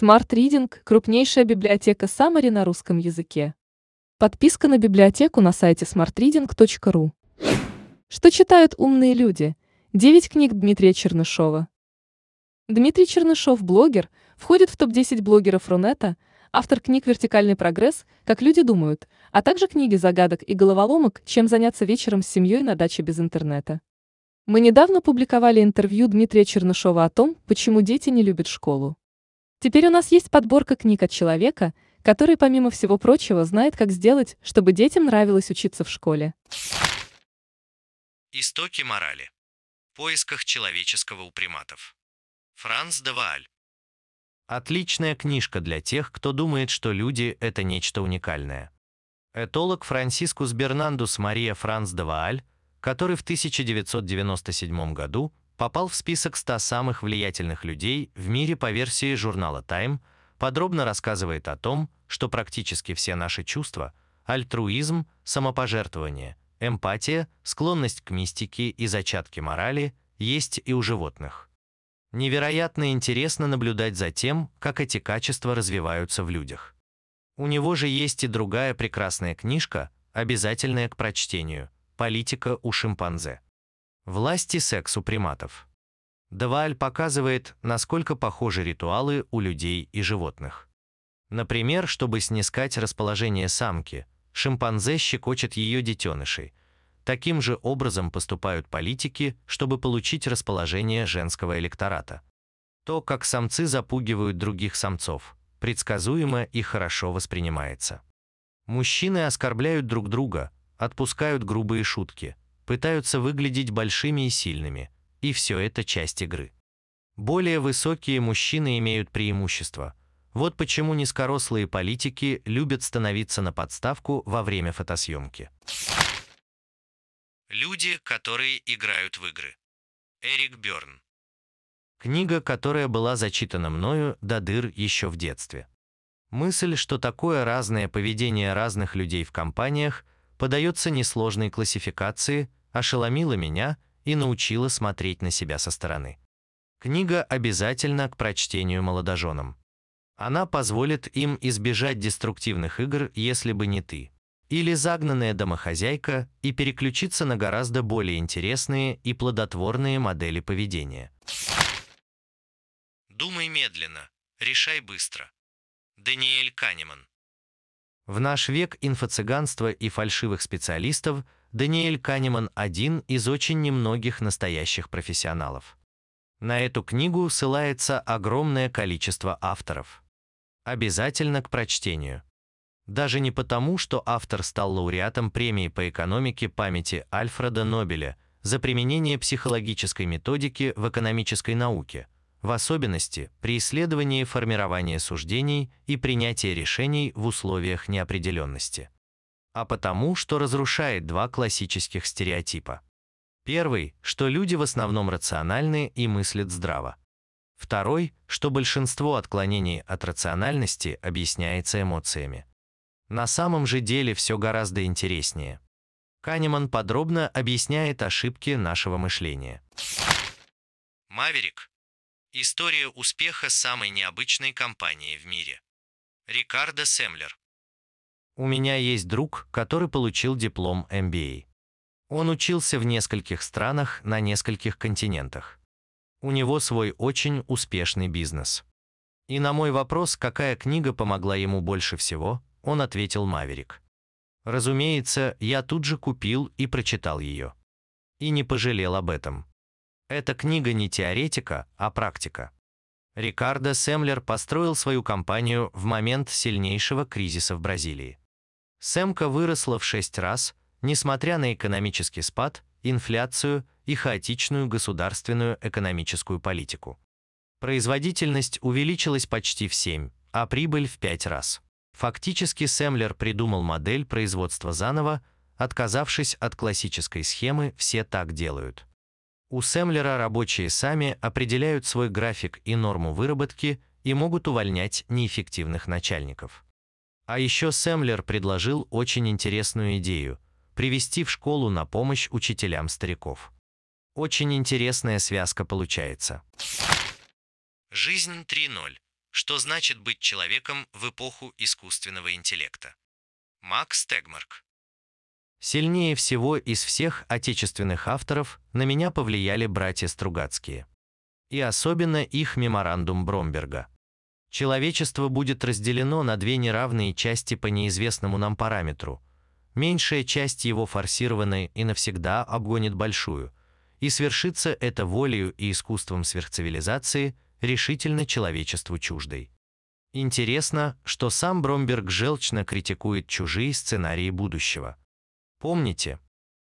Smart Reading – крупнейшая библиотека Summary на русском языке. Подписка на библиотеку на сайте smartreading.ru. Что читают умные люди? 9 книг Дмитрия Чернышова. Дмитрий Чернышов, блогер, входит в топ-10 блогеров Рунета, автор книг «Вертикальный прогресс», «Как люди думают», а также книги загадок и головоломок «Чем заняться вечером с семьей на даче без интернета». Мы недавно публиковали интервью Дмитрия Чернышова о том, почему дети не любят школу. Теперь у нас есть подборка книг от человека, который, помимо всего прочего, знает, как сделать, чтобы детям нравилось учиться в школе. Истоки морали. В поисках человеческого у приматов. Франц де Вааль. Отличная книжка для тех, кто думает, что люди – это нечто уникальное. Этолог Франсискус Бернандус Мария Франц де Вааль, который в 1997 году попал в список 100 самых влиятельных людей в мире по версии журнала Time, подробно рассказывает о том, что практически все наши чувства – альтруизм, самопожертвование, эмпатия, склонность к мистике и зачатки морали – есть и у животных. Невероятно интересно наблюдать за тем, как эти качества развиваются в людях. У него же есть и другая прекрасная книжка, обязательная к прочтению «Политика у шимпанзе». Власти сексу приматов. Деваль показывает, насколько похожи ритуалы у людей и животных. Например, чтобы снискать расположение самки, шимпанзе щекочет ее детенышей. Таким же образом поступают политики, чтобы получить расположение женского электората. То, как самцы запугивают других самцов, предсказуемо и хорошо воспринимается. Мужчины оскорбляют друг друга, отпускают грубые шутки – пытаются выглядеть большими и сильными, и все это часть игры. Более высокие мужчины имеют преимущество. Вот почему низкорослые политики любят становиться на подставку во время фотосъемки. Люди, которые играют в игры. Эрик Бёрн. Книга, которая была зачитана мною до дыр еще в детстве. Мысль, что такое разное поведение разных людей в компаниях подается несложной классификации, ошеломила меня и научила смотреть на себя со стороны. Книга обязательна к прочтению молодоженам. Она позволит им избежать деструктивных игр, если бы не ты. Или загнанная домохозяйка и переключиться на гораздо более интересные и плодотворные модели поведения. Думай медленно, решай быстро. Даниэль Канеман в наш век инфо-цыганства и фальшивых специалистов Даниэль Канеман один из очень немногих настоящих профессионалов. На эту книгу ссылается огромное количество авторов. Обязательно к прочтению. Даже не потому, что автор стал лауреатом премии по экономике памяти Альфреда Нобеля за применение психологической методики в экономической науке, в особенности при исследовании формирования суждений и принятия решений в условиях неопределенности. А потому, что разрушает два классических стереотипа. Первый, что люди в основном рациональны и мыслят здраво. Второй, что большинство отклонений от рациональности объясняется эмоциями. На самом же деле все гораздо интереснее. Канеман подробно объясняет ошибки нашего мышления. Маверик История успеха самой необычной компании в мире. Рикардо Семлер. У меня есть друг, который получил диплом MBA. Он учился в нескольких странах на нескольких континентах. У него свой очень успешный бизнес. И на мой вопрос, какая книга помогла ему больше всего, он ответил «Маверик». Разумеется, я тут же купил и прочитал ее. И не пожалел об этом. Эта книга не теоретика, а практика. Рикардо Семлер построил свою компанию в момент сильнейшего кризиса в Бразилии. Сэмка выросла в шесть раз, несмотря на экономический спад, инфляцию и хаотичную государственную экономическую политику. Производительность увеличилась почти в 7, а прибыль в 5 раз. Фактически Семлер придумал модель производства заново, отказавшись от классической схемы «все так делают». У Семлера рабочие сами определяют свой график и норму выработки и могут увольнять неэффективных начальников. А еще Семлер предложил очень интересную идею – привести в школу на помощь учителям стариков. Очень интересная связка получается. Жизнь 3.0. Что значит быть человеком в эпоху искусственного интеллекта? Макс Тегмарк. Сильнее всего из всех отечественных авторов на меня повлияли братья Стругацкие. И особенно их меморандум Бромберга. Человечество будет разделено на две неравные части по неизвестному нам параметру. Меньшая часть его форсированная и навсегда обгонит большую, и свершится это волею и искусством сверхцивилизации, решительно человечеству чуждой. Интересно, что сам Бромберг желчно критикует чужие сценарии будущего. Помните?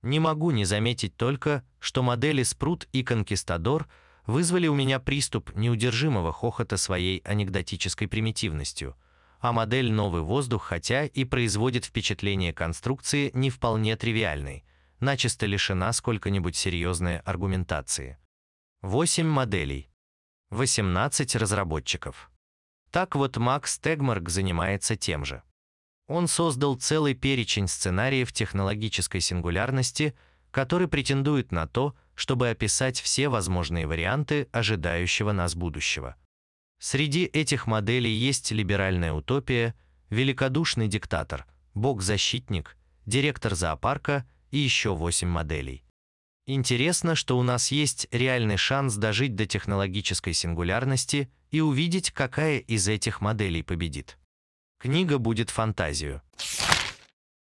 Не могу не заметить только, что модели Спрут и Конкистадор вызвали у меня приступ неудержимого хохота своей анекдотической примитивностью, а модель «Новый воздух» хотя и производит впечатление конструкции не вполне тривиальной, начисто лишена сколько-нибудь серьезной аргументации. 8 моделей. 18 разработчиков. Так вот Макс Тегмарк занимается тем же. Он создал целый перечень сценариев технологической сингулярности, который претендует на то, чтобы описать все возможные варианты ожидающего нас будущего. Среди этих моделей есть либеральная утопия, великодушный диктатор, бог-защитник, директор зоопарка и еще 8 моделей. Интересно, что у нас есть реальный шанс дожить до технологической сингулярности и увидеть, какая из этих моделей победит. Книга будет фантазию.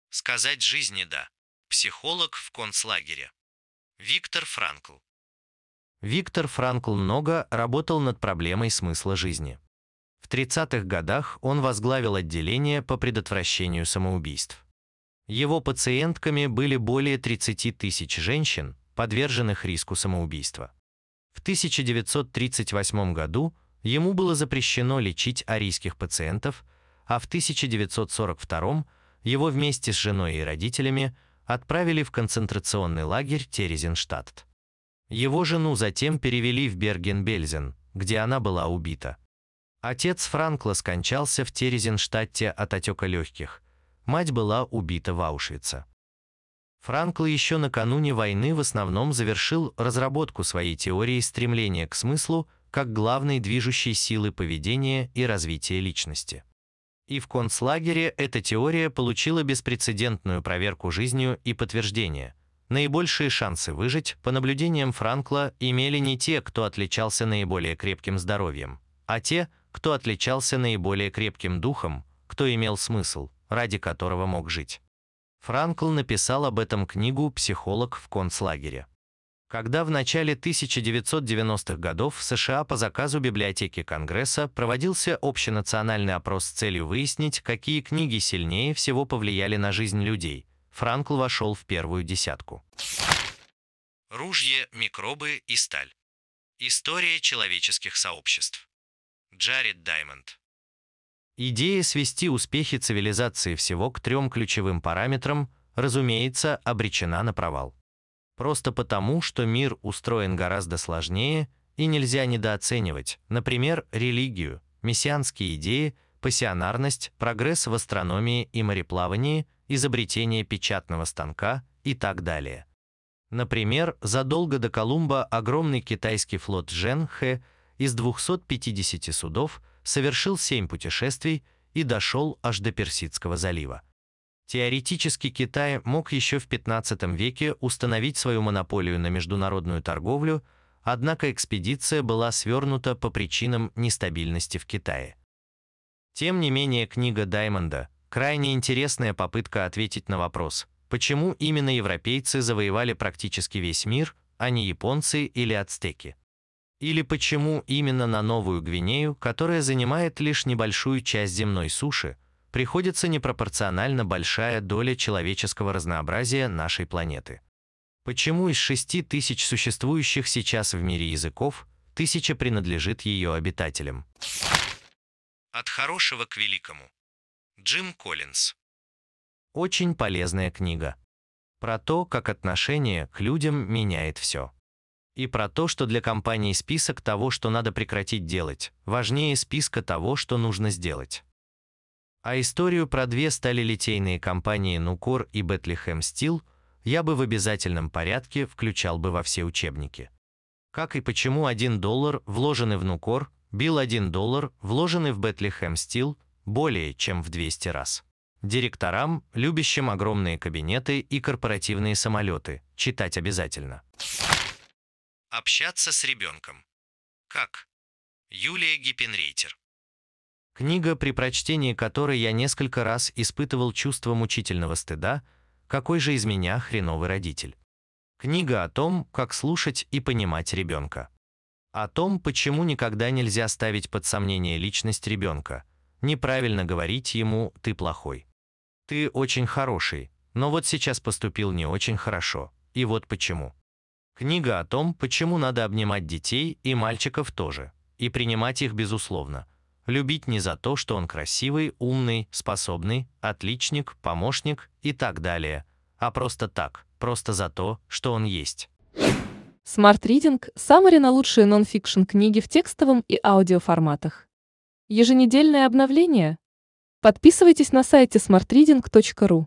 Сказать жизни «да». Психолог в концлагере. Виктор Франкл. Виктор Франкл много работал над проблемой смысла жизни. В 30-х годах он возглавил отделение по предотвращению самоубийств. Его пациентками были более 30 тысяч женщин, подверженных риску самоубийства. В 1938 году ему было запрещено лечить арийских пациентов, а в 1942 его вместе с женой и родителями отправили в концентрационный лагерь Терезинштадт. Его жену затем перевели в Берген-Бельзен, где она была убита. Отец Франкла скончался в Терезинштадте от отека легких, мать была убита в Аушвице. Франкл еще накануне войны в основном завершил разработку своей теории стремления к смыслу как главной движущей силы поведения и развития личности. И в концлагере эта теория получила беспрецедентную проверку жизнью и подтверждение. Наибольшие шансы выжить, по наблюдениям Франкла, имели не те, кто отличался наиболее крепким здоровьем, а те, кто отличался наиболее крепким духом, кто имел смысл, ради которого мог жить. Франкл написал об этом книгу «Психолог в концлагере». Когда в начале 1990-х годов в США по заказу библиотеки Конгресса проводился общенациональный опрос с целью выяснить, какие книги сильнее всего повлияли на жизнь людей, Франкл вошел в первую десятку. Ружье, микробы и сталь. История человеческих сообществ. Джаред Даймонд. Идея свести успехи цивилизации всего к трем ключевым параметрам, разумеется, обречена на провал. Просто потому, что мир устроен гораздо сложнее и нельзя недооценивать, например, религию, мессианские идеи, пассионарность, прогресс в астрономии и мореплавании, изобретение печатного станка и так далее. Например, задолго до Колумба огромный китайский флот Женхэ из 250 судов – совершил семь путешествий и дошел аж до Персидского залива. Теоретически Китай мог еще в 15 веке установить свою монополию на международную торговлю, однако экспедиция была свернута по причинам нестабильности в Китае. Тем не менее, книга Даймонда – крайне интересная попытка ответить на вопрос, почему именно европейцы завоевали практически весь мир, а не японцы или ацтеки. Или почему именно на Новую Гвинею, которая занимает лишь небольшую часть земной суши, приходится непропорционально большая доля человеческого разнообразия нашей планеты? Почему из шести тысяч существующих сейчас в мире языков, тысяча принадлежит ее обитателям? От хорошего к великому. Джим Коллинз. Очень полезная книга. Про то, как отношение к людям меняет все. И про то, что для компании список того, что надо прекратить делать, важнее списка того, что нужно сделать. А историю про две сталелитейные компании Нукор и Bethlehem Steel я бы в обязательном порядке включал бы во все учебники. Как и почему один доллар, вложенный в Нукор, Бил 1 доллар, вложенный в Bethlehem Steel, более чем в 200 раз. Директорам, любящим огромные кабинеты и корпоративные самолеты, читать обязательно. Общаться с ребенком. Как? Юлия Гиппенрейтер. Книга, при прочтении которой я несколько раз испытывал чувство мучительного стыда, какой же из меня хреновый родитель. Книга о том, как слушать и понимать ребенка. О том, почему никогда нельзя ставить под сомнение личность ребенка, неправильно говорить ему «ты плохой». Ты очень хороший, но вот сейчас поступил не очень хорошо, и вот почему. Книга о том, почему надо обнимать детей и мальчиков тоже, и принимать их безусловно. Любить не за то, что он красивый, умный, способный, отличник, помощник и так далее, а просто так, просто за то, что он есть. Smart Reading – Summary на лучшие нон-фикшн книги в текстовом и аудиоформатах. Еженедельное обновление. Подписывайтесь на сайте smartreading.ru.